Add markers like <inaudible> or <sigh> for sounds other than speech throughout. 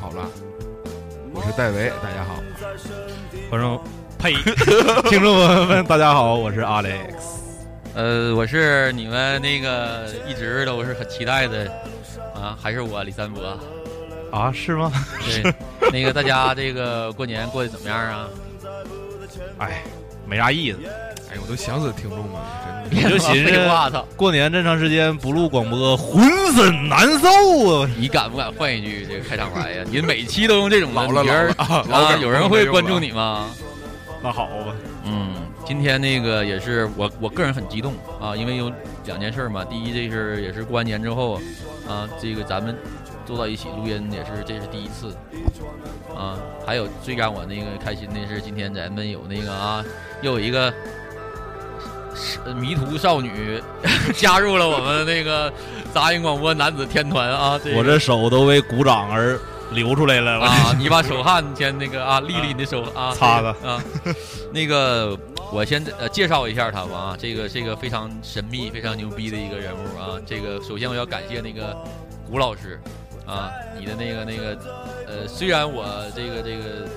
好了，我是戴维，大家好。观众呸，<laughs> 听众朋友们，大家好，我是 Alex。呃，我是你们那个一直都是很期待的啊，还是我李三博啊？是吗？对，那个大家这个过年过得怎么样啊？<laughs> 哎，没啥意思。哎，我都想死听众了，真的。就寻思我操，过年这长时间不录广播，浑身难受啊！你敢不敢换一句这个开场白呀？<laughs> 你每期都用这种老了啊？有人会关注你吗？那好吧。嗯，今天那个也是我我个人很激动啊，因为有两件事嘛。第一，这是也是过完年之后啊，这个咱们坐到一起录音也是这是第一次啊。还有最让我那个开心的是，今天咱们有那个啊，又有一个。迷途少女 <laughs> 加入了我们那个杂音广播男子天团啊！我这手都为鼓掌而流出来了啊！你把手汗先那个啊，丽丽你的手啊，擦擦啊。那个我先呃介绍一下他吧啊，这个这个非常神秘、非常牛逼的一个人物啊。这个首先我要感谢那个古老师啊，你的那个那个呃，虽然我这个这个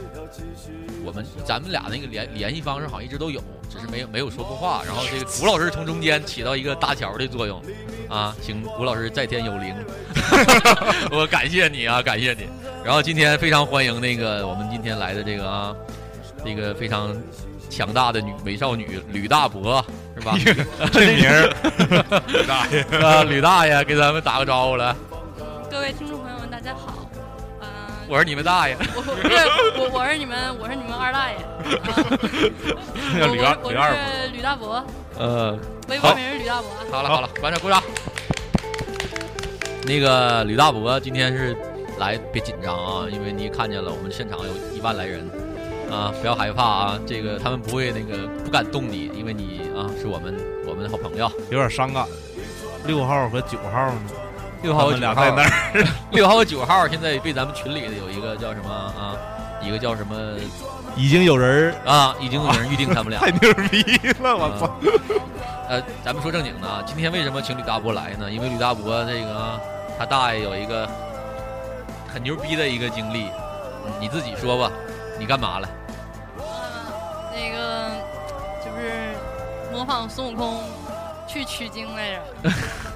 我们咱们俩那个联联系方式好像一直都有。只是没有没有说过话，然后这个古老师从中间起到一个搭桥的作用，啊，请古老师在天有灵，<laughs> 我感谢你啊，感谢你。然后今天非常欢迎那个我们今天来的这个啊，这个非常强大的女美少女吕大伯是吧？<laughs> 这名儿，<laughs> 吕大爷啊，吕大爷给咱们打个招呼来。各位听众大家好。嗯我是你们大爷，我我，我是你们，我是你们二大爷。<laughs> 叫吕二，吕二伯，吕大伯。呃，微博名是吕大伯。好了好了，观众鼓掌。那个吕大伯今天是来，别紧张啊，因为你看见了，我们现场有一万来人啊，不要害怕啊，这个他们不会那个不敢动你，因为你啊是我们我们的好朋友，有点伤感。六号和九号呢？六号俩在那儿，<laughs> 六号和九号现在被咱们群里的有一个叫什么啊？一个叫什么？已经有人啊，已经有人预定他们俩。<laughs> 太牛逼了！我操！呃，咱们说正经的啊，今天为什么请吕大伯来呢？因为吕大伯这个他大爷有一个很牛逼的一个经历，你自己说吧，你干嘛了？那个就是模仿孙悟空去取经来着。<laughs>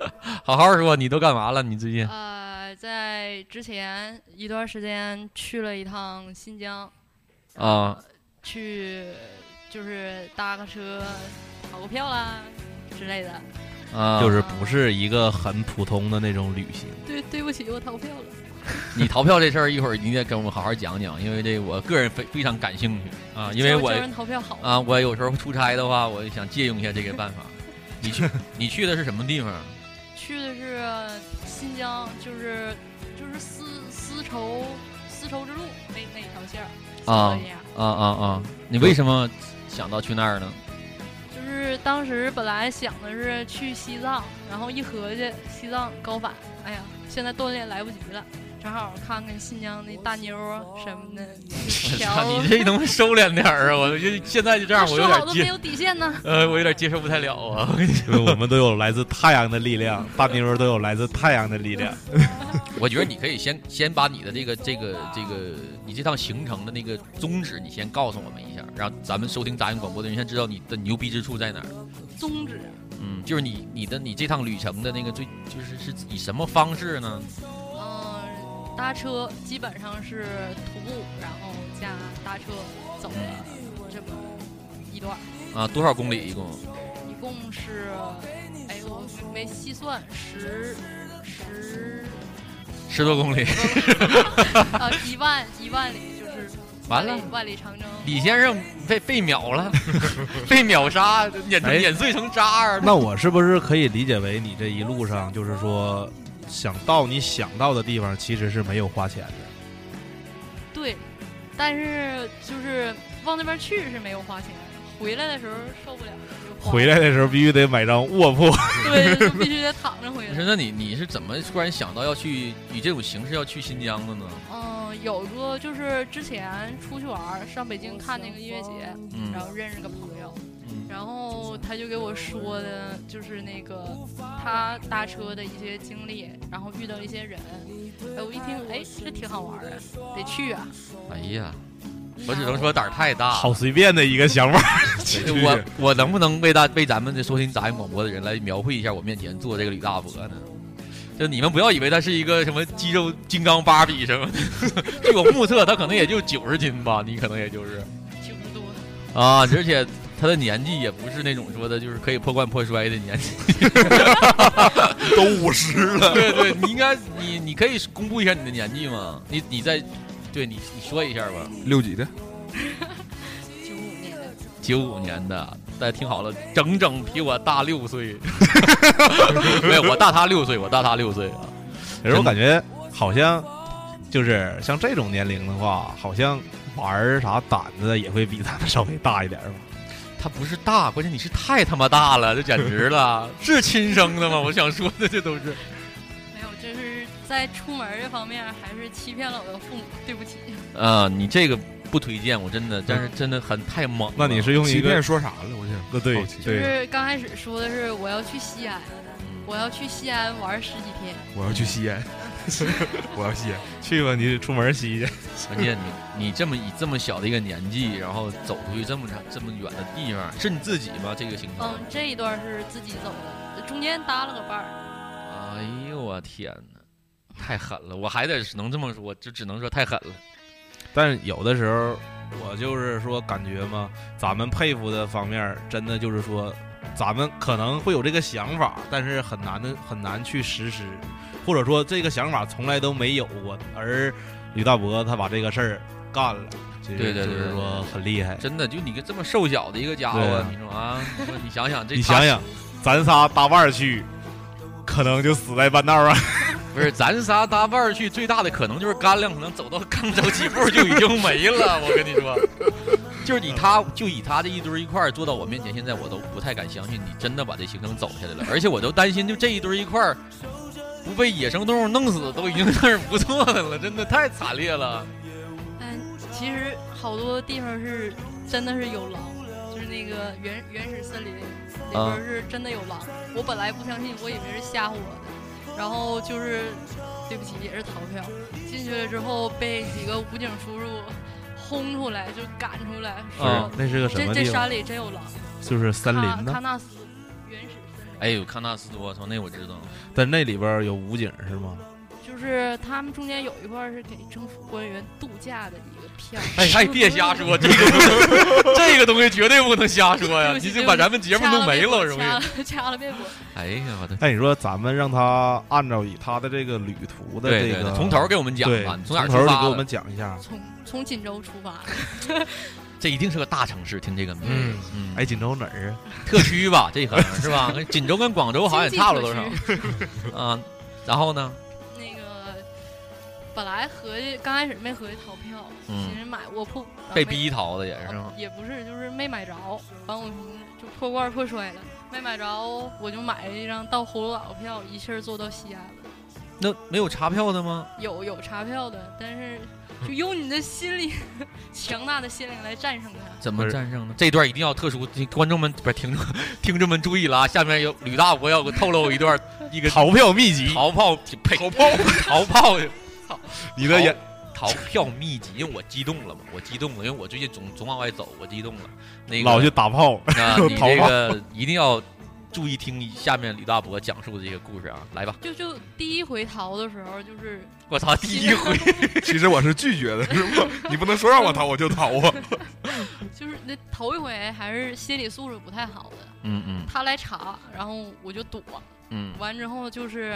<laughs> 好好说，你都干嘛了？你最近？呃，在之前一段时间去了一趟新疆，啊，去就是搭个车逃个票啦之类的，啊，就是不是一个很普通的那种旅行。对，对不起，我逃票了。<laughs> 你逃票这事儿一会儿你得跟我们好好讲讲，因为这我个人非非常感兴趣啊，<laughs> 因为我逃票好啊，我有时候出差的话，我想借用一下这个办法。你去，你去的是什么地方？去的是新疆，就是就是丝丝绸丝绸之路那那一条线儿啊啊啊啊！你为什么想到去那儿呢？就是当时本来想的是去西藏，然后一合计西藏高反，哎呀，现在锻炼来不及了。正好看看新疆那大妞啊什么的，<laughs> 你这能收敛点儿啊！我就现在就这样，我有点接没有底线呢。<laughs> 呃，我有点接受不太了啊！我们都有来自太阳的力量，大妞都有来自太阳的力量。<laughs> 我觉得你可以先先把你的这个这个这个你这趟行程的那个宗旨，你先告诉我们一下，让咱们收听杂音广播的人先知道你的牛逼之处在哪儿。宗旨？嗯，就是你你的你这趟旅程的那个最就是是以什么方式呢？搭车基本上是徒步，然后加搭车走了这么一段啊，多少公里一共？一共是，哎我没细算，十十十多公里。啊，<laughs> 一万一万里就是完了，万里长征。李先生被被秒了，<laughs> 被秒杀，碾哎碾碎成渣儿。那我是不是可以理解为你这一路上就是说，想到你想到的地方，其实是没有花钱的？对，但是就是往那边去是没有花钱，回来的时候受不了回来的时候必须得买张卧铺。<laughs> 对，必须得躺着回不是，来。那你你是怎么突然想到要去以这种形式要去新疆的呢？嗯，有个就是之前出去玩，上北京看那个音乐节，嗯然后认识个朋友，嗯然后他就给我说的，就是那个他搭车的一些经历，然后遇到一些人，哎，我一听，哎，这挺好玩儿的，得去啊。哎呀，我只能说胆儿太大。好随便的一个想法。<laughs> 我我能不能为大为咱们的收听杂音广播的人来描绘一下我面前坐这个吕大伯呢？就你们不要以为他是一个什么肌肉金刚芭比什么的，<laughs> 据我目测，他可能也就九十斤吧，你可能也就是九十多，啊，而且他的年纪也不是那种说的就是可以破罐破摔的年纪，<laughs> <laughs> 都五十了。对对，你应该你你可以公布一下你的年纪吗？你你在对你你说一下吧。六几的？九五年的，九五年的，大家听好了，整整比我大六岁。<laughs> 没有，我大他六岁，我大他六岁啊。可是我感觉好像就是像这种年龄的话，好像玩儿啥胆子也会比咱们稍微大一点吧。他不是大，关键你是太他妈大了，这简直了，<laughs> 是亲生的吗？我想说的这都是。没有，这是在出门这方面还是欺骗了我的父母，对不起。啊，你这个不推荐，我真的，但是真的很太猛。那你是用一个欺骗说啥了？我想，那对好奇就，是刚开始说的是我要去西安，我要去西安玩十几天，我要去西安，<laughs> 我要西安。去吧，你出门吸去。<laughs> 关键你你这么以这么小的一个年纪，然后走出去这么长这么远的地方，是你自己吗？这个行程？嗯，这一段是自己走的，中间搭了个伴儿。哎呦我天哪，太狠了！我还得只能这么说，就只能说太狠了。但是有的时候，我就是说感觉嘛，咱们佩服的方面，真的就是说，咱们可能会有这个想法，但是很难的很难去实施，或者说这个想法从来都没有过。而吕大伯他把这个事儿干了，这对对对就是说很厉害。真的，就你个这么瘦小的一个家伙啊，你说啊，你说你想想这，你想想，咱仨搭伴儿去，可能就死在半道啊。<laughs> 不是咱仨搭伴儿去，最大的可能就是干粮，可能走到刚走几步就已经没了。<laughs> 我跟你说，就是以他就以他这一堆一块儿坐到我面前，现在我都不太敢相信你真的把这行程走下来了，而且我都担心，就这一堆一块儿不被野生动物弄死，都已经算是不错的了，真的太惨烈了。嗯其实好多地方是真的是有狼，就是那个原原始森林里啊边是真的有狼。我本来不相信，我以为是吓唬我的，然后就是对不起，也是逃票。进去了之后被几个武警叔叔轰出来，就赶出来，说、啊那是个什这这山？里真有狼。就是森林呢喀。纳斯原始森林，哎呦，康纳斯，多，从，那我知道。但那里边有武警是吗？就是他们中间有一块是给政府官员度假的一个片。哎哎，别瞎说，<laughs> 这个这个东西绝对不能瞎说呀！你就把咱们节目弄没了，容易。掐了别播。哎呀，我的，那你说咱们让他按照以他的这个旅途的这个对对对，从头给我们讲吧，从哪儿出发的你给我们讲一下。从从锦州出发，<laughs> 这一定是个大城市，听这个名字，嗯嗯，哎，锦州哪儿啊？特区吧，<laughs> 这可能是吧？锦州跟广州好像也差不了多少 <laughs> <laughs> 啊。然后呢，那个本来合计刚开始没合计逃票，嗯寻思买卧铺，被逼逃的也是？也不是，就是没买着，完我寻思就破罐破摔了，没买着，我就买了一张到葫芦岛的票，一气儿坐到西安了。那没有查票的吗？有有查票的，但是就用你的心理 <laughs> 强大的心灵来战胜它。怎么战胜呢？这段一定要特殊，观众们不是听众听众们注意了啊！下面有吕大伯要给透露一段一个逃票秘籍，逃炮呸逃炮逃炮，<laughs> 操！你的眼逃票秘籍，因为我激动了嘛，我激动了，因为我最近总总往外走，我激动了。那个老去打炮，<laughs> 啊，你逃炮。这个一定要注意听下面李大伯讲述的这个故事啊，来吧！就就第一回逃的时候，就是我操，第一回 <laughs> 其实我是拒绝的，是吗？你不能说让我逃我就逃啊！<laughs> 就是那头一回还是心理素质不太好的，嗯嗯他来查，然后我就躲，嗯完之后就是，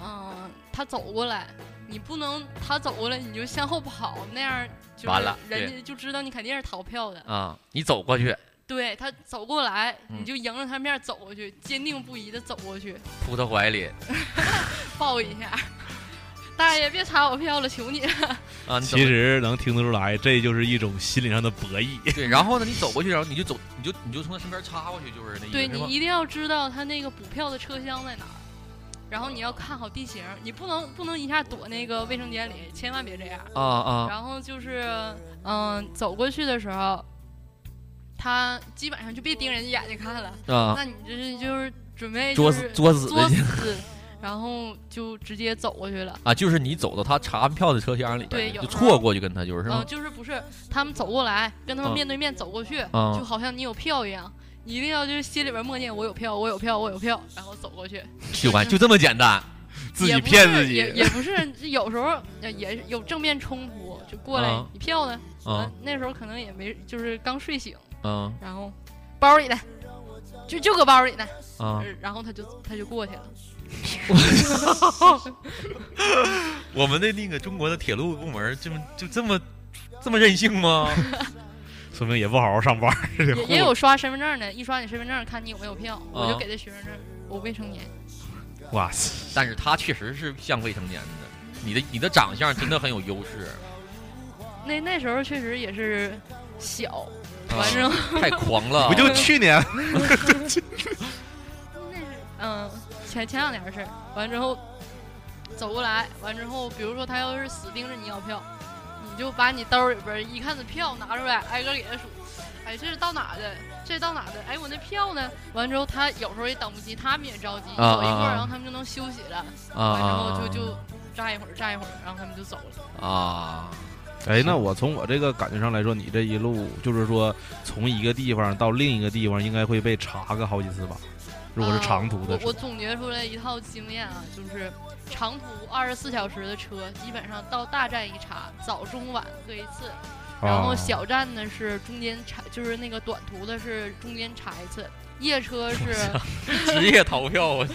嗯，他走过来，你不能他走过来你就向后跑，那样就是完了人家就知道你肯定是逃票的。啊，你走过去，对他走过来，嗯你就迎着他面走过去，坚定不移的走过去，扑他怀里 <laughs> 抱一下。大爷，别查我票了，求你了！啊，你怎其么实能听得出来，这就是一种心理上的博弈。对，然后呢，你走过去，然后你就走，你就你就从他身边插过去，就是那意思，是吧对你一定要知道他那个补票的车厢在哪儿，然后你要看好地形，你不能不能一下躲那个卫生间里，千万别这样。啊啊然后就是，嗯，走过去的时候，他基本上就别盯人家眼睛看了。啊那你这是就是准备作死就是作作死然后就直接走过去了。啊，就是你走到他查票的车厢里边，对就错过去跟他就是是嗯、吗？就是不是他们走过来，跟他们嗯面对面走过去，嗯就好像你有票一样，你一定要就是心里边默念我有票，我有票，我有票，然后走过去。就完就这么简单，自己骗自己也也不是，有时候呃也有正面冲突，就过来、啊你票呢？啊那时候可能也没，就是刚睡醒，嗯然后包里呢，就就搁包里呢，啊呃，然后他就他就过去了。<laughs> 我们的那个中国的铁路部门这么就这么这么任性吗？<laughs> 说明也不好好上班。也也有刷身份证的，一刷你身份证看你有没有票，我啊就给他学生证，我未成年。哇塞！但是他确实是像未成年的，你的你的长相真的很有优势，那那时候确实也是小，啊完之后太狂了，不就去年？那 <laughs> 是嗯，前前两年的事儿，完之后走过来，完之后，比如说他要是死盯着你要票，你就把你兜里边一看的票拿出来，挨个给他数，哎，这是到哪的？这是到哪的？哎，我那票呢？完之后他有时候也等不及，他们也着急，啊走一会儿，然后他们就能休息了，啊完之后啊就就站一会儿，站一会儿，然后他们就走了。啊，哎，那我从我这个感觉上来说，你这一路就是说从一个地方到另一个地方，应该会被查个好几次吧？如果是长途的呃我我，总结出来一套经验啊，就是长途二十四小时的车，基本上到大站一查，早中晚各一次。然后哦小站呢是中间查，就是那个短途的是中间查一次，夜车是 <laughs> <laughs> 职业逃票啊！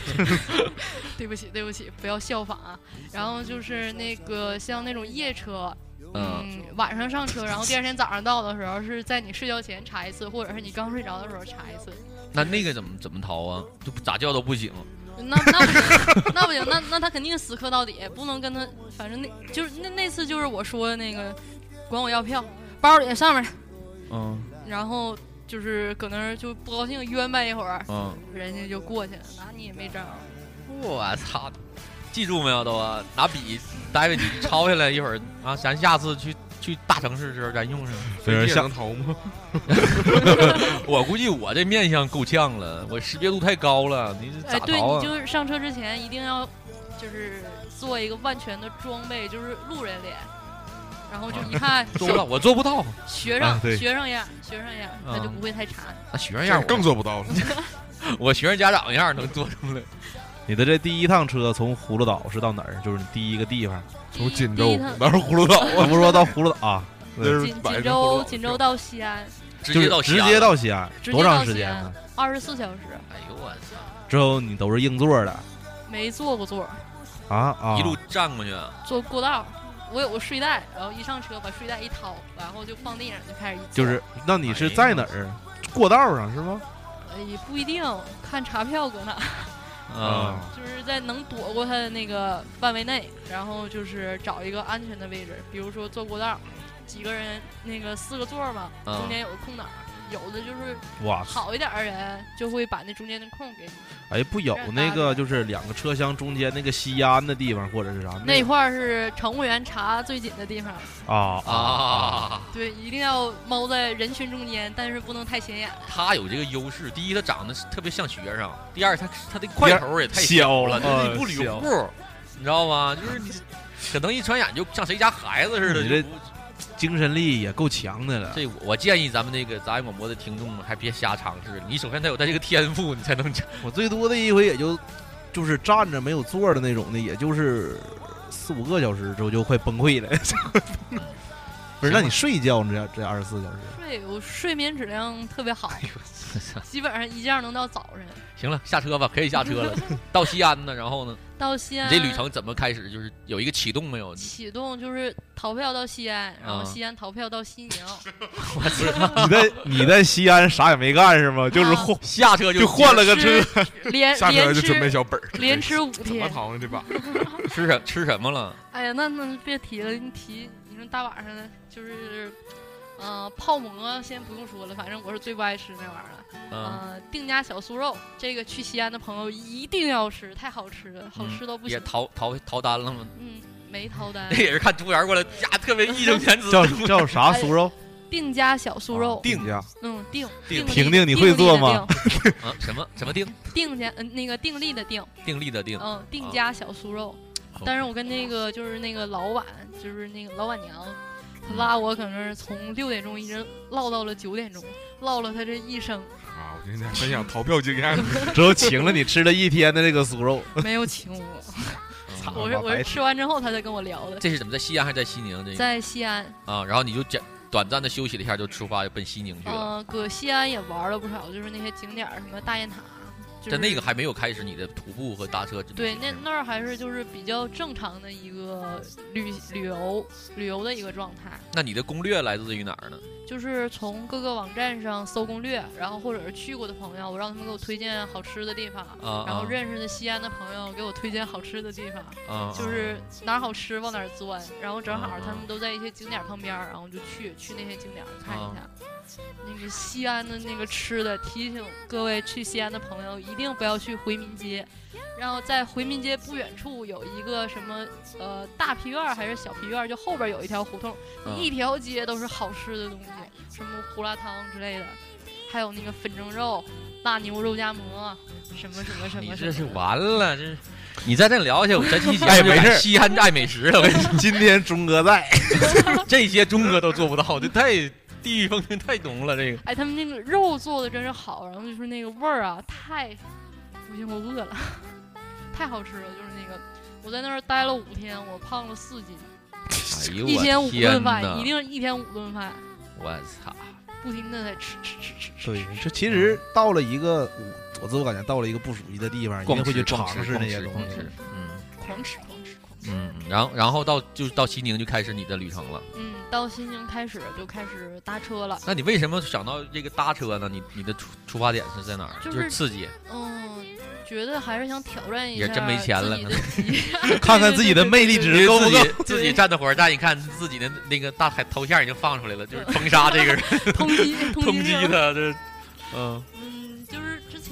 <laughs> 对不起对不起，不要效仿啊。然后就是那个像那种夜车，嗯，晚上上车，然后第二天早上到的时候是在你睡觉前查一次，或者是你刚睡着的时候查一次。那那个怎么怎么逃啊？就咋叫都不醒。那那不行，那不行，那那他肯定死磕到底，不能跟他，反正那就是那那次就是我说的那个，管我要票，包里上面，嗯然后就是搁那儿就不高兴冤掰一会儿，嗯，人家就过去了，拿你也没招。我操！记住没有都啊？拿笔，待会你抄下来一会儿啊，咱下次去去大城市的时候咱用上。<laughs> 非常像头吗？<laughs> 我估计我这面相够呛了，我识别度太高了，你这哎，对咋逃啊？你就是上车之前一定要就是做一个万全的装备，就是路人脸，然后就一看 <laughs> 做不到，我做不到。学生啊学生样学生样，他就啊不会太差。那学生样我更做不到了。我学生家长样能做出来。你的这第一趟车从葫芦岛是到哪儿？就是你第一个地方，从锦州第一趟哪是葫芦岛啊？<laughs> 我不是说到葫芦岛啊，就是锦州锦州到西安直接就是直接到西安多长时间呢？二十四小时，哎呦我操！之后你都是硬座的没坐过座儿，啊啊！一路站过去，坐过道儿。我有个睡袋，然后一上车把睡袋一掏，然后就放地上就开始一就是，那你是在哪儿？过道上是吗？呃也不一定看查票搁哪，啊，就是在能躲过他的那个范围内，然后就是找一个安全的位置，比如说坐过道儿，几个人那个四个座儿嘛，啊。中间有个空档儿，有的就是哇，好一点的人就会把那中间的空给你。哎，不有那个就是两个车厢中间那个吸烟的地方或者是啥？那块儿是乘务员查最紧的地方，啊啊，对，一定要猫在人群中间，但是不能太显眼。他有这个优势。第一，他长得特别像学生；第二，他他的块头也太小了，就是你不呃小捋户，你知道吗？就是你可能一转眼就像谁家孩子似的。精神力也够强的了。这我建议咱们那个杂音广播的听众还别瞎尝试。你首先得有他这个天赋，你才能我最多的一回也就就是站着没有坐的那种的，也就是四五个小时之后就快崩溃了。<laughs> 不是，那你睡觉呢？这这二十四小时？睡我睡眠质量特别好，<laughs> 基本上一觉能到早晨。行了，下车吧，可以下车了。<laughs> 到西安呢，然后呢？到西安你这旅程怎么开始？就是有一个启动没有？启动就是逃票到西安，然后啊西安逃票到西宁，<laughs> 我操！你在你在西安啥也没干是吗？就是啊换下车就换了个车，连下车连就准备吃小本儿，连吃五怎么天。逃呢这把？吃什吃什么了？哎呀，那那别提了，你提你说大晚上的，就是，呃，泡馍先不用说了，反正我是最不爱吃那玩意儿了。嗯，呃，定家小酥肉，这个去西安的朋友一定要吃，太好吃了，好吃到不行也行。逃逃逃单了吗？嗯，没逃单那。<laughs> 也是看服务员过来，呀，特别义正言辞。叫叫啥酥肉？定家小酥肉，定家。嗯，定定定婷婷你会做吗？啊，<laughs> 什么什么定定家，嗯，那个定力的定，定力的定？嗯，定家小酥肉。但是我跟那个就是那个老板，就是那个老板娘，她拉我可能是从六点钟一直唠到了九点钟，唠了他这一生，啊，我今天分享逃票经验，<laughs> 之后请了你吃了一天的这个酥肉，没有请我。啊我是我是吃完之后他才跟我聊的，这是怎么在西安还是在西宁？这个在西安，啊，然后你就简短暂的休息了一下，就出发奔西宁去了。嗯，搁西安也玩了不少，就是那些景点儿，什么大雁塔，就是在那个还没有开始你的徒步和搭车。对，那那儿还是就是比较正常的一个旅旅游旅游的一个状态。那你的攻略来自于哪儿呢？就是从各个网站上搜攻略，然后或者是去过的朋友，我让他们给我推荐好吃的地方，啊然后认识的西安的朋友给我推荐好吃的地方，啊，就是哪儿好吃往哪儿钻，然后正好啊他们都在一些景点旁边儿，然后就去去那些景点儿看一啊。下。那个西安的那个吃的，提醒各位去西安的朋友一定不要去回民街，然后在回民街不远处有一个什么呃大皮院还是小皮院，就后边有一条胡同，嗯一条街都是好吃的东西，什么胡辣汤之类的，还有那个粉蒸肉、腊牛肉夹馍，什么什么什你么什么的。这是完了，这是你再这样聊下去，我咱期节目 <laughs> 哎就改没事西安爱美食了。我跟你说，<laughs> 今天钟哥在，这些钟哥都做不到，这太地域风情太浓了。这个哎，他们那个肉做的真是好，然后就是那个味儿啊，太不行，我饿了，太好吃了。就是那个，我在那儿待了五天，我胖了四斤，哎呦一天五顿饭，一定一天五顿饭，我操！不停的在吃吃吃吃吃。对，这其实到了一个，我我自我感觉到了一个不熟悉的地方，一光定会去尝试那些东西。嗯狂吃狂吃狂吃。嗯，然后然后到就是到西宁就开始你的旅程了。嗯，到西宁开始就开始搭车了。那你为什么想到这个搭车呢？你你的出出发点是在哪儿？就就是是刺激，嗯，觉得还是想挑战一下也真没钱了 <laughs> 看看自己的魅力值够不够自己自己站的火车站，一看自己的那个大海头像已经放出来了，就是 <laughs> 封杀这个人，通缉通缉缉他，这嗯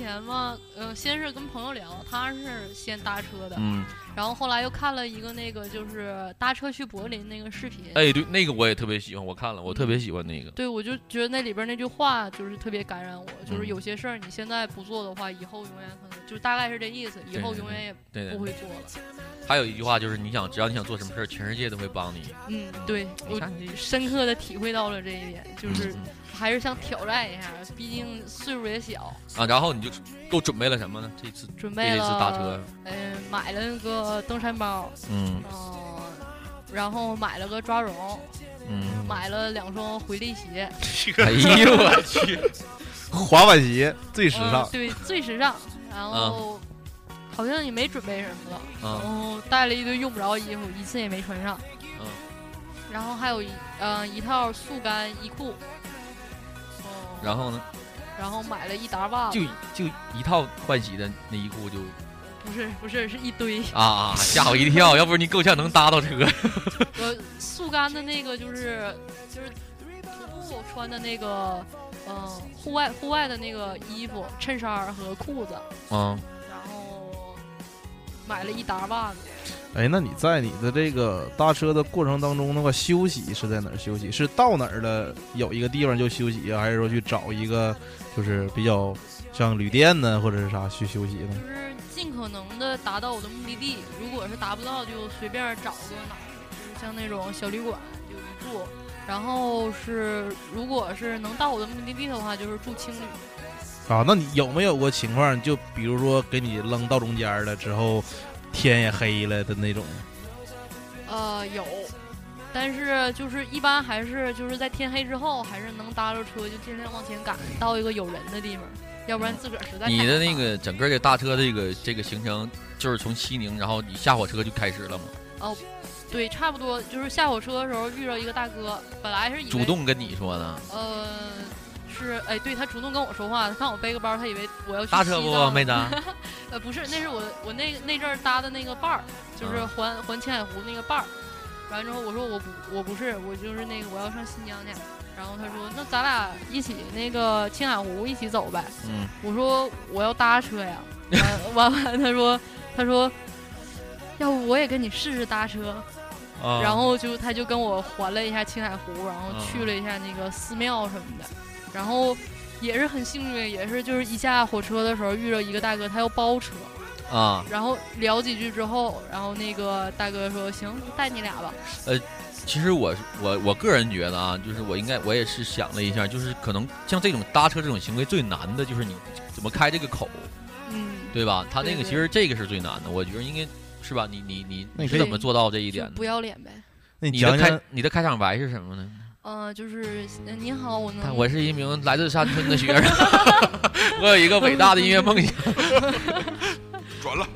前嘛，呃，先是跟朋友聊，他是先搭车的，嗯，然后后来又看了一个那个就是搭车去柏林那个视频，哎，对，那个我也特别喜欢，我看了，我特别喜欢那个。对我就觉得那里边那句话就是特别感染我，就是嗯有些事儿你现在不做的话，以后永远可能就大概是这意思，以后永远也不会做了。还有一句话就是，你想只要你想做什么事儿，全世界都会帮你。嗯，对我深刻的体会到了这一点，就是嗯还是想挑战一下，毕竟岁数也小，啊，然后你就都准备了什么呢？这次准备这次搭车了，，嗯、买了那个登山包，嗯嗯、然后买了个抓绒，嗯，买了两双回力鞋，<laughs> 哎呦我去，滑板鞋最时尚嗯，对，最时尚。<laughs> 然后、好像也没准备什么了，然嗯后带了一堆用不着的衣服，一次也没穿上。嗯，然后还有一呃一套速干衣裤，哦然后呢，然后买了一沓袜子，就就一套换洗的内衣裤就不是不是是一堆。啊啊，吓我一跳，<laughs> 要不然你够呛能搭到车。我速干的那个就是就是徒步穿的那个，嗯、户外户外的那个衣服、衬衫和裤子，嗯，然后买了一沓袜子。哎，那你在你的这个搭车的过程当中，那个休息是在哪儿休息？是到哪儿了有一个地方就休息啊，还是说去找一个就是比较像旅店呢，或者是啥去休息呢？就是尽可能的达到我的目的地。如果是达不到，就随便找个哪儿，就是像那种小旅馆就一住。然后是，如果是能到我的目的地的话，就是住青旅。啊，那你有没有过情况，就比如说给你扔到中间了之后，天也黑了的那种？呃，有，但是就是一般还是就是在天黑之后，还是能搭着车就尽量往前赶，到一个有人的地方。要不然自个儿实在你的那个整个的大车这个这个行程，就是从西宁，然后你下火车就开始了吗？哦，对，差不多就是下火车的时候遇到一个大哥，本来是主动跟你说的，呃是哎，对他主动跟我说话，他看我背个包，他以为我要去大车不妹子？<laughs> 呃，不是，那是我我那那阵儿搭的那个伴儿，就是啊环环青海湖那个伴儿。完之后我说我不我不是，我就是那个我要上新疆去。然后他说那咱俩一起那个青海湖一起走呗。嗯，我说我要搭车呀。<laughs> 完完完他说他说要不我也跟你试试搭车。啊然后就他就跟我环了一下青海湖，然后啊去了一下那个寺庙什么的，然后也是很幸运，也是就是一下火车的时候遇到一个大哥，他要包车，啊，然后聊几句之后，然后那个大哥说行，带你俩吧。呃，其实我我我个人觉得啊，就是我应该我也是想了一下，就是可能像这种搭车这种行为最难的就是你怎么开这个口，嗯，对吧？他那个其实这个是最难的，我觉得应该是吧？你你你你是怎么做到这一点的？不要脸呗。那你你的开你的开场白是什么呢？嗯、就是你好，我能我是一名来自山村的学生，<laughs> 我有一个伟大的音乐梦想。<laughs> 转了。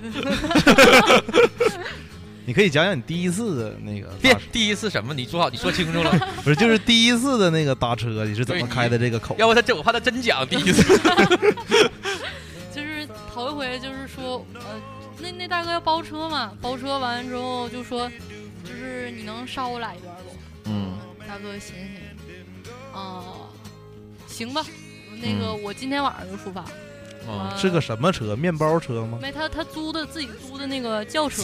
你可以讲讲你第一次的那个别，第一次什么？你说好，你说清楚了。<laughs> 不是就是第一次的那个搭车，你是怎么开的这个口？要不他真我怕他真讲第一次。就是头一回，就是说，呃，那那大哥要包车嘛，包车完之后就说，就是你能捎我俩一段不？嗯，大哥寻思寻思，啊、行吧，那个、嗯我今天晚上就出发。哦啊是个什么车？面包车吗？没他他租的自己租的那个轿车，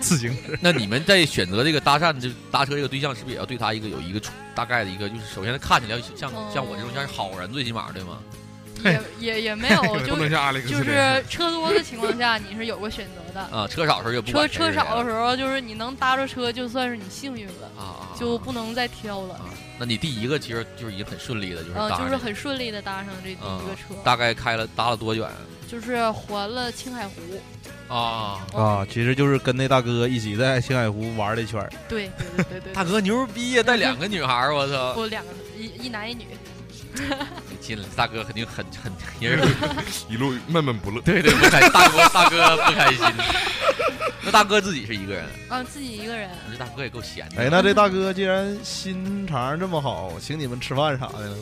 自行车。<laughs> 那你们在选择这个搭讪这搭车这个对象，是不是也要对他一个有一个大概的一个，就是首先他看起来像哦像我这种像是好人，最起码对吗？也也也没有，就不能像 Alex 就是车多的情况下，你是有个选择的。啊，车少的时候就不车车少的时候，就是你能搭着车，就算是你幸运了，啊，就不能再挑了。那你第一个其实就是已经很顺利的，就是呃，就是很顺利的搭上这第啊一个车，大概开了搭了多远就是环了青海湖。啊？啊，其实就是跟那大哥一起在青海湖玩了一圈儿。对对对对对，大哥牛逼呀，带两个女孩儿，我操！不两个一一男一女。进来，大哥肯定很很也是一路闷闷不乐。对对不开心，大哥大哥不开心。那大哥自己是一个人，啊，自己一个人。这大哥也够闲的。哎，那这大哥既然心肠这么好，请你们吃饭啥的呢？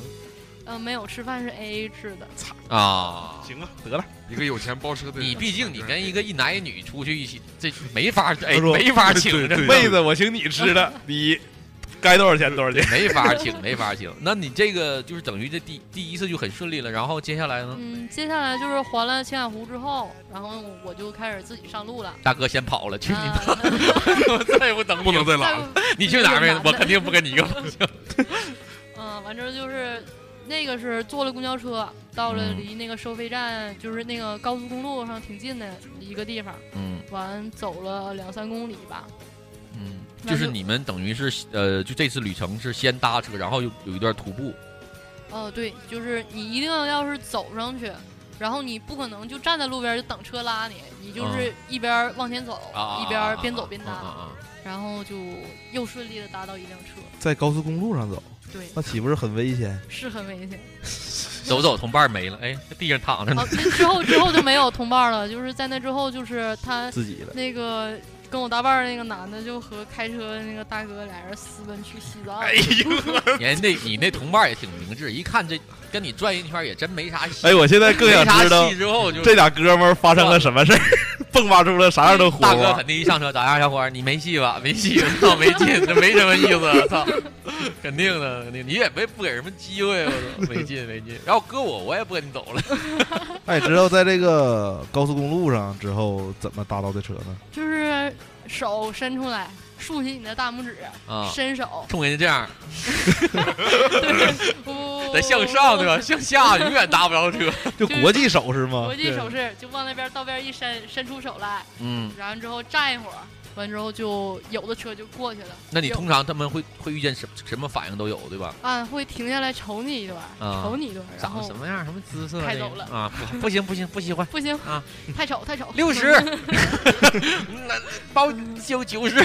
呃，没有吃饭是 A A 制的。啊，行啊，得了，一个有钱包车的，你毕竟你跟一个一男一女出去一起，这没法哎没法请这，妹子，我请你吃的，<laughs> 你该多少钱多少钱？没法请，没法请。<laughs> 那你这个就是等于这第第一次就很顺利了，然后接下来呢？嗯，接下来就是还了青海湖之后，然后我就开始自己上路了。大哥先跑了，去你啊妈！我 <laughs> 再也不等不能再拉了。你去哪儿呗？我肯定不跟你一个方向。<laughs> 嗯，完之后就是那个是坐了公交车，到了嗯离那个收费站就是那个高速公路上挺近的一个地方，嗯完走了两三公里吧。就就是你们等于是呃，就这次旅程是先搭车，然后有有一段徒步。哦，对，就是你一定要是走上去，然后你不可能就站在路边就等车拉你，你就是一边往前走，啊，一边边走边搭，啊啊啊然后就又顺利的搭到一辆车。在高速公路上走，对，那岂不是很危险？是很危险。<laughs> 走走，同伴没了，哎，在地上躺着呢哦，。那之后之后就没有同伴了，就是在那之后，就是他自己的。那个跟我搭伴儿那个男的，就和开车的那个大哥俩人私奔去西藏。哎呦，<laughs> 你那你那同伴也挺明智，一看这跟你转一圈也真没啥戏。哎，我现在更想知道这俩哥们儿发生了什么事儿，迸发出了啥样的火花大哥肯？定一上车，咋样，小伙儿？你没戏吧？没戏，操，没劲，这没什么意思，操，肯定的，肯定，你也没不给什么机会，我操，没劲，没劲。然后搁我，我也不跟你走了。哎，知道在这个高速公路上之后怎么搭到的车呢？就是手伸出来，竖起你的大拇指，啊伸手，冲人家这样，<laughs> 哦得向上对吧？向下永远搭不着车。就国际手势吗？国际手势，就往那边道边一伸，伸出手来，嗯，然后之后站一会儿，完之后就有的车就过去了。那你通常他们会会遇见什什么反应都有，对吧？啊会停下来瞅你一段，啊瞅你一段，然长得后什么样？什么姿色？这开走了啊！不不行不行不喜欢 <laughs> 不行啊！太丑太丑，<laughs> 六十，<laughs> 那包九九十。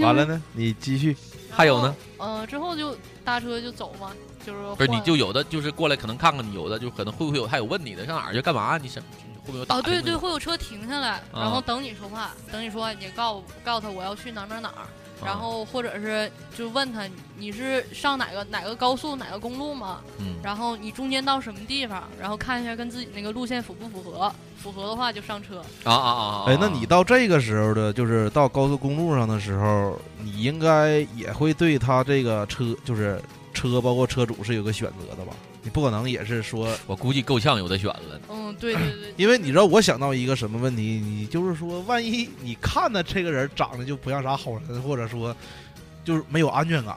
完了呢？你继续。还有呢？呃，之后就搭车就走嘛，就是不是，你就有的就是过来可能看看你，有的就可能会不会有还有问你的，上哪儿去干嘛？你什会不会有打哦，对对，会有车停下来，然啊后等你说话，等你说话，你告告诉他我要去哪哪哪儿，然啊后或者是就问他你是上哪个哪个高速哪个公路吗？嗯然后你中间到什么地方，然后看一下跟自己那个路线符不符合，符合的话就上车。啊啊啊！哎，那你到这个时候的，就是到高速公路上的时候，你应该也会对他这个车，就是车包括车主是有个选择的吧？你不可能也是说，<laughs> 我估计够呛有的选了。嗯，对对对，<coughs> 因为你知道我想到一个什么问题，你就是说，万一你看的这个人长得就不像啥好人，或者说就是没有安全感，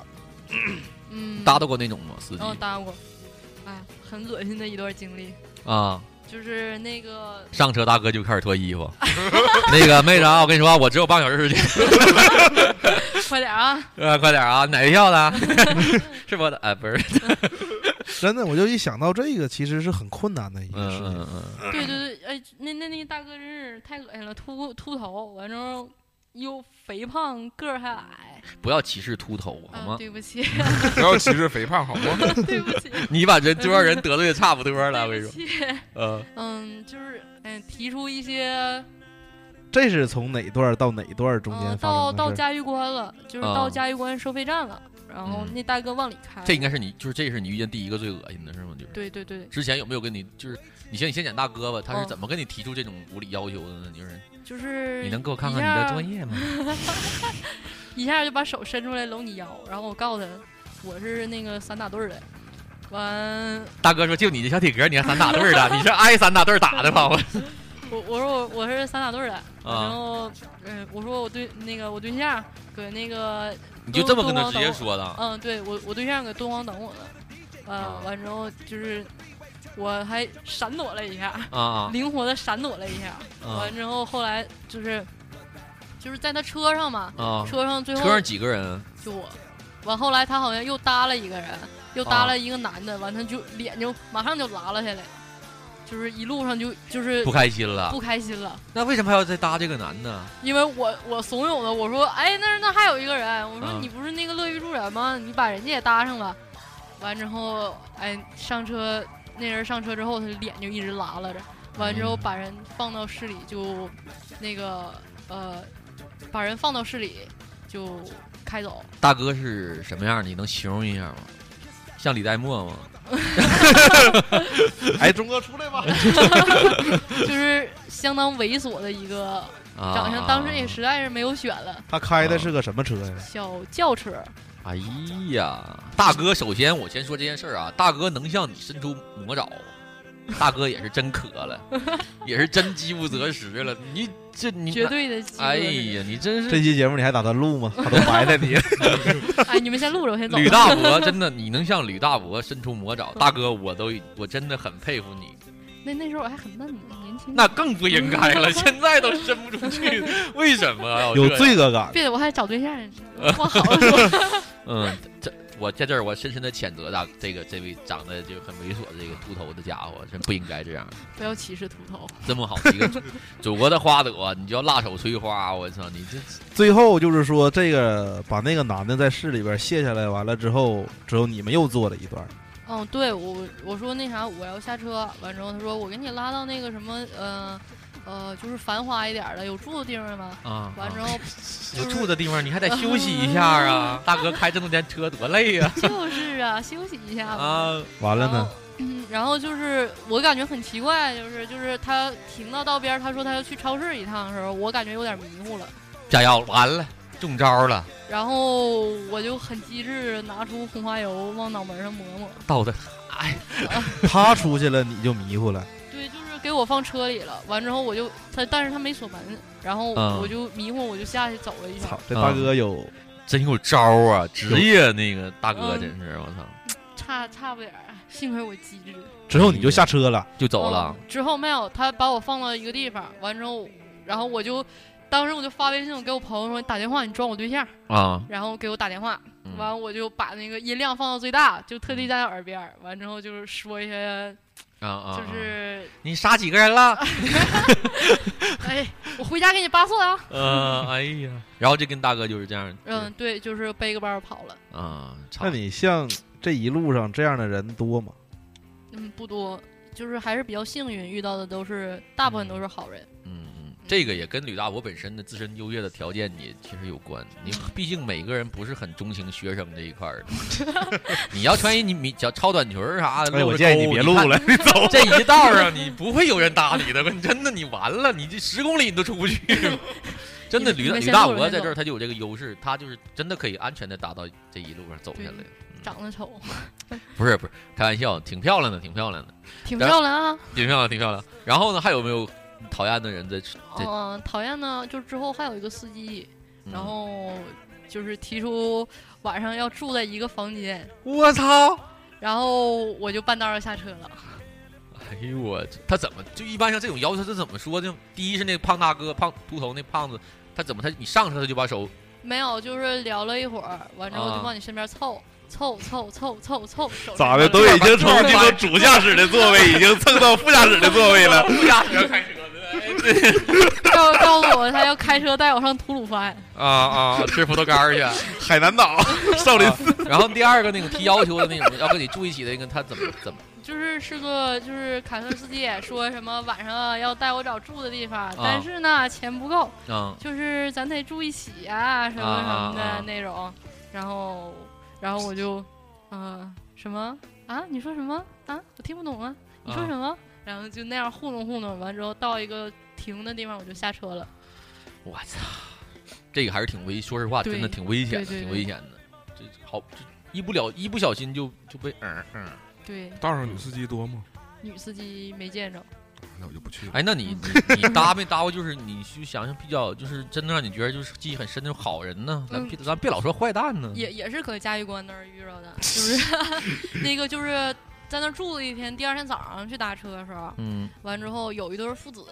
嗯，搭到过那种吗？司机嗯，搭过，哎，很恶心的一段经历，啊，就是那个上车大哥就开始脱衣服。那个妹子啊，我跟你说啊，我只有半个小时时间，快点啊，<laughs> 呃，快点啊，哪个票的？<laughs> 是我的？哎，不是，<laughs> 真的，我就一想到这个，其实是很困难的一件事情。嗯嗯嗯，对对对，哎，那那那个大哥真是太恶心了，秃秃头，完之后又肥胖，个儿还矮，不要歧视秃头好啊，吗？对不起，不要歧视肥胖好吗？<laughs> 对不起，你把这这帮人得罪的差不多了，我跟你说。对不起，呃，嗯，就是嗯，提出一些这是从哪段到哪段中间嗯，发生的事？到到嘉峪关了，就是啊到嘉峪关收费站了，然后嗯那大哥往里开，这应该是你，就是这是你遇见第一个最恶心的是吗？就是对对对，之前有没有跟你，就是你先你先讲大哥吧，他是哦怎么跟你提出这种无理要求的呢？就是就是你能给我看看你的作业吗？<laughs> 一下就把手伸出来搂你腰，然后我告诉他我是那个散打队儿的，完大哥说就你这小体格，你还散打队儿的，你是挨散打队儿打的吧？我 <laughs> 我我说我我是散打队的，啊然后嗯、我说我对那个我对象搁那个你就这么跟他直接说的？嗯，对我我对象搁敦煌等我呢，呃，啊完之后就是我还闪躲了一下，啊啊 <laughs> 灵活的闪躲了一下，啊完之后后来就是就是在他车上嘛，啊！车上最后车上几个人？就我，完后来他好像又搭了一个人，又搭了一个男的，完他就脸就马上就拉了下来，就是一路上就就是不开心了不开心了。那为什么还要再搭这个男的？因为我我怂恿的，我说，哎，那那还有一个人，我说嗯你不是那个乐于助人吗？你把人家也搭上了，完之后，哎，上车那人上车之后，他脸就一直拉拉着，完之后把人放到市里就那个呃，把人放到市里就开走。大哥是什么样？你能形容一下吗？像李代沫吗？<laughs> 哎，钟哥出来吧。<laughs> 就是相当猥琐的一个啊长相，当时也实在是没有选了，他开的是个什么车呀？小轿车。哎呀，大哥，首先我先说这件事儿啊，大哥能向你伸出魔爪，大哥也是真渴了，<laughs> 也是真饥不择食了。你这你绝对的哎呀，你真是这期节目你还打算录吗？他都埋汰你。<laughs> <laughs> 哎，你们先录着，我先走。吕大伯真的，你能向吕大伯伸出魔爪，大哥，我都我真的很佩服你。那那时候我还很嫩呢，年轻。那更不应该了，现在都伸不出去，为什么要有罪恶感。别我还找对象，往好了说。嗯，这我在这儿我深深的谴责大这个这位长得就很猥琐的这个秃头的家伙，真不应该这样。不要歧视秃头。这么好的一个祖 <laughs> 祖国的花朵，你就要辣手摧花，我操！你这最后就是说，这个把那个男的在市里边卸下来，完了之后，之后你们又做了一段。嗯，对我我说那啥，我要下车，完之后他说我给你拉到那个什么呃呃，就是繁华一点的有住的地方吗？啊，完之后 <laughs> 有住的地方，你还得休息一下啊！<laughs> 大哥开这么天车多累呀！就是啊，休息一下。啊，完了呢？嗯，然后就是我感觉很奇怪，就是就是他停到道边，他说他要去超市一趟的时候，我感觉有点迷糊了。加药完了，中招了，然后我就很机智，拿出红花油往脑门上抹抹。倒的，<laughs> 哎，他出去了，你就迷糊了。给我放车里了。完之后我就他，但是他没锁门，然后嗯我就迷糊，我就下去走了一下操。，这大哥有真有招啊！职业那个大哥嗯真是，我操，差差不点儿，幸亏我机智。之后你就下车了，就走了嗯。之后没有，他把我放到一个地方，完之后，然后我就当时我就发微信，我给我朋友说你打电话，你装我对象，啊，然后给我打电话，嗯完我就把那个音量放到最大，就特地在他耳边，完之后就是说一些，啊啊！就是你杀几个人了？<laughs> 哎，我回家给你扒蒜啊。呃，哎呀，然后就跟大哥就是这样，嗯，对，就是背个包跑了。啊，那你像这一路上这样的人多吗？嗯，不多，就是还是比较幸运，遇到的都是大部分都是好人。这个也跟吕大伯本身的自身优越的条件也其实有关。你毕竟每个人不是很钟情学生这一块儿的，<laughs> 你要穿一你米小超短裙儿啥的，哎，我建议你别录了，你走。这一道上你不会有人搭理的，你真的你完了，你这十公里你都出不去。真的，吕大 <laughs> 吕大伯在这儿他就有这个优势，他就是真的可以安全的达到这一路上走下来。长得丑，不是不是，开玩笑，挺漂亮的，挺漂亮的，挺漂亮啊。挺漂亮，挺漂亮。然后呢，还有没有讨厌的人在吃？嗯，讨厌呢，就之后还有一个司机，嗯然后就是提出晚上要住在一个房间，我操！然后我就半道儿下车了。哎呦我，他怎么就一般像这种要求他怎么说呢？第一是那胖大哥，胖秃头那胖子，他怎么他你上车他就把手没有，就是聊了一会儿，完之后啊就往你身边凑，凑凑凑凑凑，手咋的？都已经从这个主驾驶的座位已经蹭到副驾驶的座位了。副驾驶开车 <laughs> 告告诉我他要开车带我上吐鲁番。啊啊，吃葡萄干儿去，<laughs> 海南岛、<laughs> 少林寺。然后第二个那个提要求的那种要跟你住一起的那个，他怎么怎么就是是个就是卡车司机，说什么晚上要带我找住的地啊方，但是呢钱不够，啊？就是咱得住一起啊，什么什么啊啊啊的那种。然后，然后我就，呃，什么啊？你说什么啊？我听不懂啊！你说啊什么？然后就那样糊弄糊弄，完之后到一个停的地方，我就下车了。我操，这个还是挺危，说实话，真的挺危险的，挺危险的。这好，这一不了一不小心就就被嗯嗯。对，道上女司机多吗？女司机没见着。那我就不去了。哎，那你你你搭没搭过？就是你去想想比较，就是真的让你觉得就是记忆很深那种好人呢？咱嗯别咱别老说坏蛋呢。也也是搁嘉峪关那儿遇着的，就是 <laughs> 那个就是在那儿住了一天，第二天早上去打车的时候，嗯。完之后有一对父子，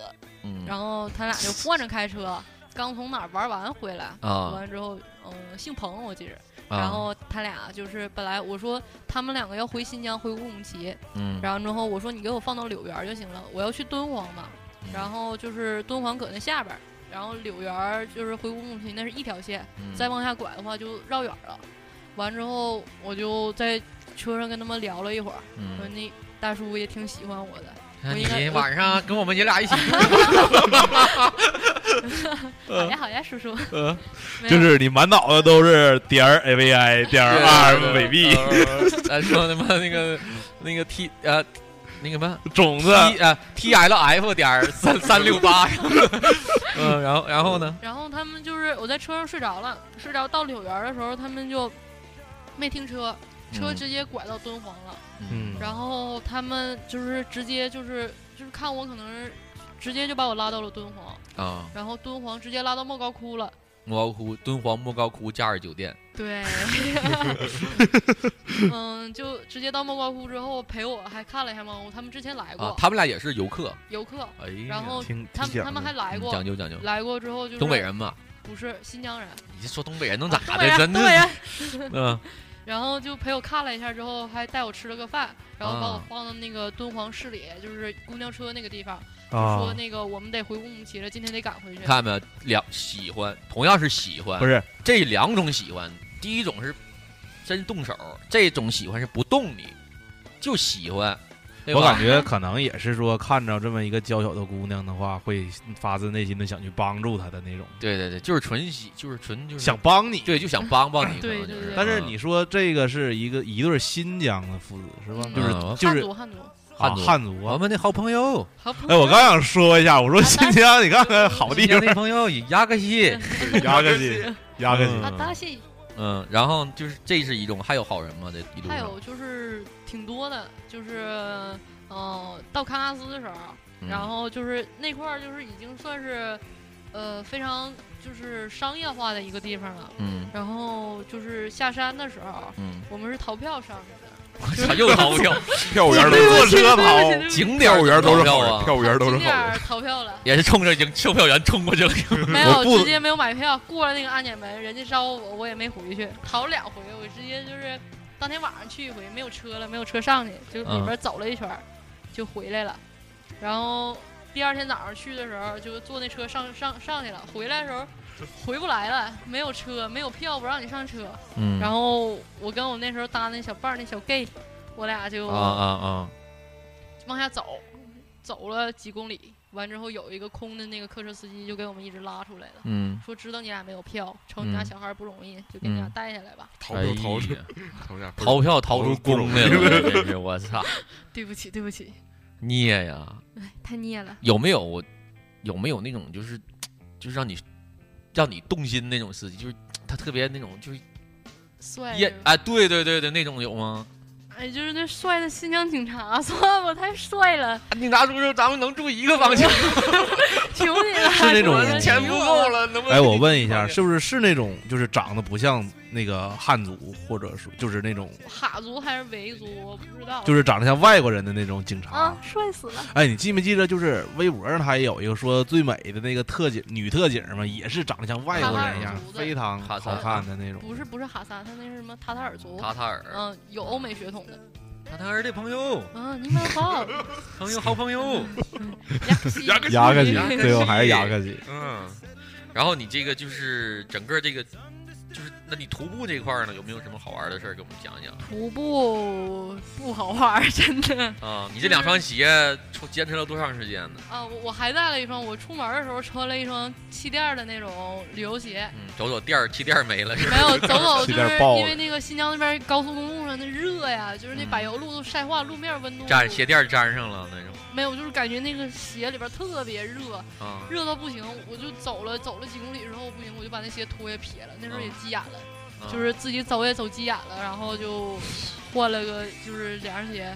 嗯。然后他俩就换着开车，刚从哪儿玩完回来，啊完之后，嗯、姓彭我记着，啊。然后他俩就是本来我说他们两个要回新疆回乌鲁木齐，嗯。然后之后我说你给我放到柳园就行了，我要去敦煌嘛，嗯。然后就是敦煌搁那下边，然后柳园就是回乌鲁木齐那是一条线，嗯。再往下拐的话就绕远了。完之后我就在车上跟他们聊了一会儿，嗯说那大叔也挺喜欢我的，那我应该你晚上跟我们爷俩一起。<laughs> <laughs> 好呀好呀，叔叔，呃，没有 <laughs> 就是你满脑子都是点儿 A V I 点儿 R 伪币咱说他妈那个那个 T 呃那个什么种子 T 呃 T L F 点儿三三六八，嗯，然后然后呢？然后他们就是我在车上睡着了，睡着到柳园的时候，他们就没停车，车嗯直接拐到敦煌了。嗯。然后他们就是直接就是就是看我可能是直接就把我拉到了敦煌，啊，然后敦煌直接拉到莫高窟了。莫高窟敦煌莫高窟假日酒店，对，<laughs> 嗯，就直接到莫高窟之后陪我还看了一下莫高窟，他们之前来过，啊，他们俩也是游客，游客，哎然后他们他们还来过，嗯讲究讲究。来过之后就是东北人嘛，不是新疆人，你这说东北人能咋的？真的，，<laughs> 嗯 <laughs> 然后就陪我看了一下之后，还带我吃了个饭，然后把我啊放到那个敦煌市里，就是公交车那个地方，就啊说那个我们得回乌鲁木齐了，今天得赶回去。看见没有？两喜欢，同样是喜欢，不是这两种喜欢，第一种是真动手，这种喜欢是不动你，就喜欢。我感觉可能也是说，看着这么一个娇小的姑娘的话，会发自内心的想去帮助她的那种，对对对，就是纯喜，就是纯就是想帮你。对，就想帮帮你。对就是对对。但是嗯你说这个是一个一对新疆的父子是吧？嗯。就是嗯就是汉族。汉族，汉族啊。我们的好朋友，好朋哎，我刚想说一下，我说新疆，你看看好地方，朋友亚克西，压个西，<laughs> 压个西。西，嗯，然后就是这是一种，还有好人吗？这一路上还有就是挺多的，就是嗯、到喀纳斯的时候，嗯然后就是那块儿就是已经算是呃非常就是商业化的一个地方了。嗯然后就是下山的时候，嗯，我们是逃票上去的。我操，又逃票，<laughs> 票务员都坐车对逃，景点票务员都是好人，逃票啊，票务员都。逃票了，也是冲着警售票员冲过去了。<laughs> 没有直接没有买票，过了那个安检门，人家招我，我也没回去，逃了两回，我直接就是当天晚上去一回，没有车了，没有车上去，就里边走了一圈，就回来了。然后第二天早上去的时候，就坐那车上上上去了，回来的时候回不来了，没有车，没有票，不让你上车。嗯然后我跟我那时候搭那小伴儿，那小 gay，我俩就啊啊啊！往下走，走了几公里，完之后有一个空的那个客车司机就给我们一直拉出来了，嗯说知道你俩没有票，瞅你俩嗯小孩儿不容易，就给你俩嗯带下来吧。逃逃出，逃票逃出不容易宫来了，真是我操！<laughs> 对不起，对不起，孽呀！哎，太孽了。有没有有没有那种就是就是让你让你动心那种司机，就是 <tsk> 他特别那种就是帅也哎，对对对对，那种有吗？哎，就是那帅的新疆警察，<laughs> 算吧，太帅了，警察叔叔，咱们能住一个房间？求你了，是那种钱不够了，能不能？哎，我问一下，是不是是那种就是长得不像那个汉族，或者是就是那种哈族还是维族，我不知道。就是长得像外国人的那种警察？啊，帅死了。哎，你记没记得，就是微博上他也有一个说最美的那个特警女特警嘛，也是长得像外国人一样非常好看的那种。不是不是哈萨，他那是什么塔塔尔族？塔塔尔嗯，有欧美血统的。塔塔尔的朋友，嗯，你们好，<laughs> 朋友好朋友，<laughs> 雅克西，雅克西，最后还是雅克西。嗯，然后你这个就是整个这个，就是那你徒步这块儿呢，有没有什么好玩的事儿给我们讲讲？徒步不好玩儿，<laughs> 真的。啊，你这两双鞋出坚持了多长时间呢？啊，我我还带了一双，我出门的时候穿了一双气垫儿的那种旅游鞋。嗯，走走垫儿气垫儿没了是吧？没有走走，<laughs> 就是垫因为那个新疆那边高速公路上那热呀，就是那柏油路都晒化，路面温度粘鞋垫儿粘上了那种没有，就是感觉那个鞋里边特别热，啊。热到不行，我就走了走了几公里之后不行，我就把那鞋脱也撇了，那时候也急眼了，啊就是自己走也走急眼了，然后就换了个就是凉鞋，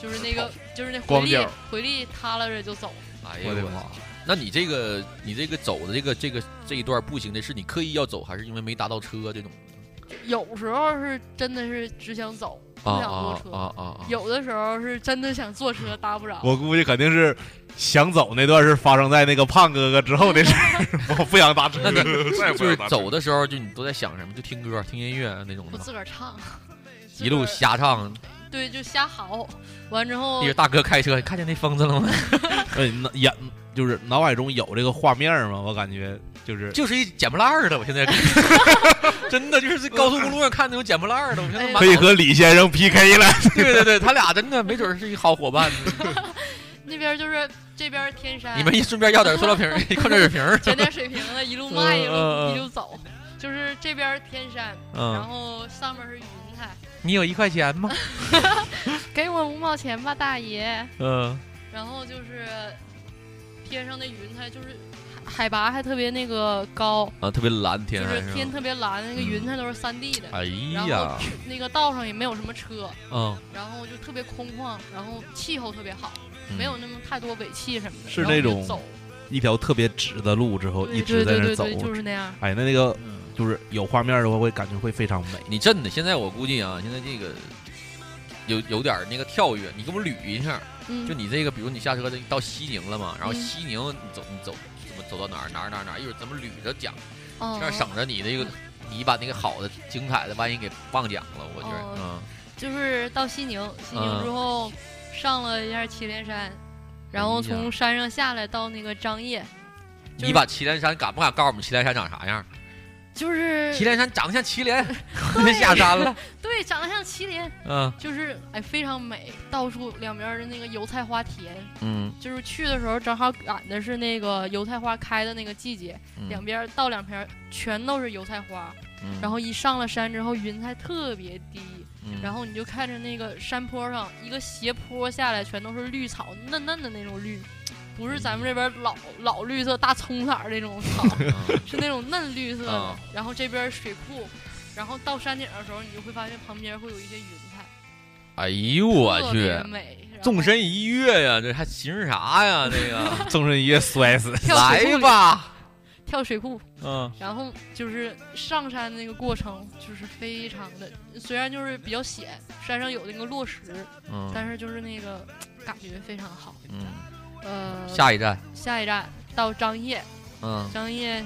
就是那个就是那回力回力塌了着就走，哎呀我我的妈！那你这个你这个走的这个这个这一段步行的是你刻意要走，还是因为没搭到车这种？有时候是真的是只想走，不啊想坐车，啊啊啊啊！有的时候是真的想坐车搭不着。我估计肯定是想走那段是发生在那个胖哥哥之后的事儿，<laughs> 我不想搭车。就是走的时候，就你都在想什么？就听歌、听音乐那种的吗，我自个儿唱，<laughs> 一路瞎唱。对，就瞎嚎，完之后那个大哥开车，看见那疯子了吗？<laughs> 哎，眼就是脑海中有这个画面吗？我感觉就是就是一捡破烂儿的。我现在 <laughs> 真的就是在高速公路上看那种捡破烂儿的，我现在可以和李先生 PK 了。<laughs> 对对对，他俩真的没准是一好伙伴。<laughs> 那边就是这边天山，你们一顺便要点塑料瓶儿、矿泉水瓶。捡点水瓶子，一路卖一路、嗯嗯嗯一路走，就是这边天山，然嗯，后上面是云彩，你有一块钱吗？给我五毛钱吧，大爷。嗯然后就是天上的云彩，就是海海拔还特别那个高，啊，特别蓝天就是天特别蓝，那个云彩都是三 D 的。哎然呀后，那个道上也没有什么车，嗯，然后就特别空旷，然后气候特别好，嗯没有那么太多尾气什么的。是那种走，一条特别直的路之后，一直在那走。对对对对，就是那样。哎，那那个就是有画面的话，会感觉会非常美。你真的现在我估计啊，现在这个有有点那个跳跃，你给我捋一下。嗯，就你这个，比如你下车到西宁了嘛，然后嗯西宁你走你走走到哪儿哪儿哪儿哪儿，一会儿咱们捋着讲，哦。这样省着你那个你把那个好的精彩的万一给忘讲了，我觉得哦。嗯。就是到西宁，西宁嗯。之后上了一下祁连山，然后从山上下来到那个张掖，你把祁连山敢不敢告诉我们祁连山长啥样？就是祁连山长得像祁连，<laughs> <laughs> 下山了。<laughs> 对，长得像祁连，嗯。就是哎非常美，到处两边的那个油菜花田，嗯，就是去的时候正好赶的是那个油菜花开的那个季节，嗯。两边到两边全都是油菜花，嗯。然后一上了山之后云彩特别低，嗯。然后你就看着那个山坡上一个斜坡下来，全都是绿草，嫩嫩的那种绿，不是咱们这边老老绿色大葱色儿那种草，<laughs> 是那种嫩绿色。然后这边水库，然后到山顶的时候，你就会发现旁边会有一些云彩，哎呦我特去。纵身一跃呀，这还寻思啥呀？这个 <laughs> 纵身一跃摔死。来吧，跳水库，嗯然后就是上山那个过程，就是非常的，虽然就是比较险，山上有那个落石，嗯但是就是那个感觉非常好。嗯，呃，下一站，下一站到张掖，嗯，张掖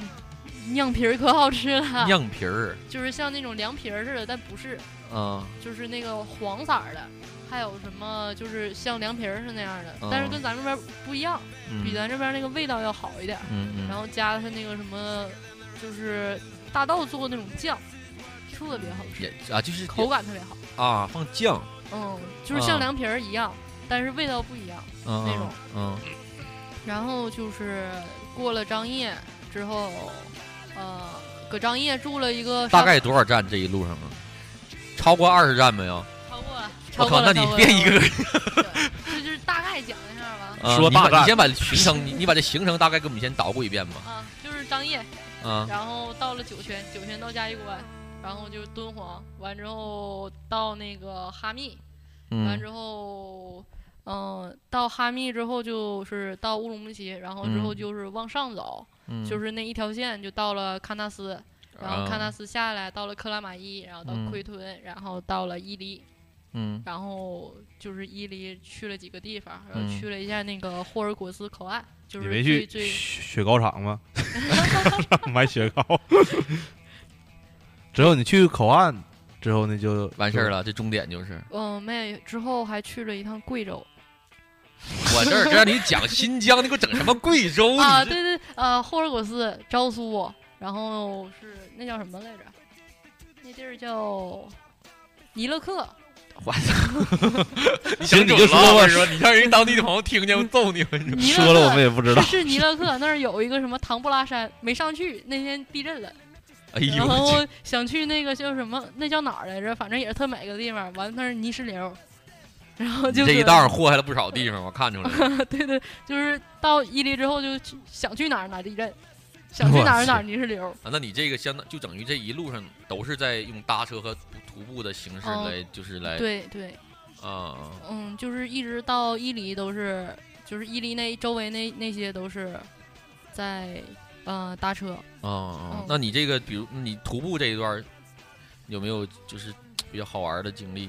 酿皮儿可好吃了，酿皮儿，就是像那种凉皮儿似的，但不是，嗯，就是那个黄色儿的，还有什么就是像凉皮儿是那样的，嗯。但是跟咱这边不一样，嗯。比咱这边那个味道要好一点。嗯嗯。然后加的是那个什么，就是大豆做的那种酱，特别好吃，也啊，就是口感特别好。啊，放酱，嗯，就是像凉皮儿一样，但是味道不一样嗯那种。嗯然后就是过了张掖之后，呃，搁张掖住了一个大概多少站这一路上啊？超过二十站没有？超过了，我靠，超过了，那你超过了别一个个这就是大概讲一下吧。说大概你先把行程，你你把这行程大概给我们先捣鼓一遍吧。啊，就是张掖，啊然后到了酒泉，酒泉到嘉峪关，然后就是敦煌，完之后到那个哈密，完嗯之后，嗯、到哈密之后就是到乌鲁木齐，然后之后嗯就是往上走，嗯就是那一条线就到了喀纳斯，然后喀纳啊斯下来到了克拉玛依，然后到嗯奎屯，然后到了伊犁。嗯然后就是伊犁去了几个地方，然后嗯去了一下那个霍尔果斯口岸，就是没去最最雪雪糕厂吗？<laughs> <laughs> 买雪糕。<laughs> 之后你去口岸之后呢，就完事儿了，这终点就是嗯没之后还去了一趟贵州 <laughs> 我这儿这让你讲新疆，你给我整什么贵州？啊，你这对对呃霍尔果斯、昭苏，然后是那叫什么来着？那地儿叫尼勒克。<laughs> 我你行想你就说吧你让人当地的朋友听见揍你，我跟你尼勒克说了我们也不知道是是尼勒克那儿有一个什么唐布拉山，没上去，那天地震了。<laughs> 哎呦然我后想去那个叫什么，那叫哪儿来着？反正也是特美个地方。完那是泥石流，<laughs> 然后就这一道祸害了不少地方，我看出来了。对对，就是到伊犁之后就去想去哪儿哪儿地震，想去哪儿哪儿泥石流。<laughs> 啊，那你这个相当就等于这一路上都是在用搭车和徒步的形式哦来，就是来对对，啊嗯，就是一直到伊犁都是，就是伊犁那周围那那些都是在呃搭车。啊啊嗯！那你这个，比如你徒步这一段有没有就是比较好玩的经历？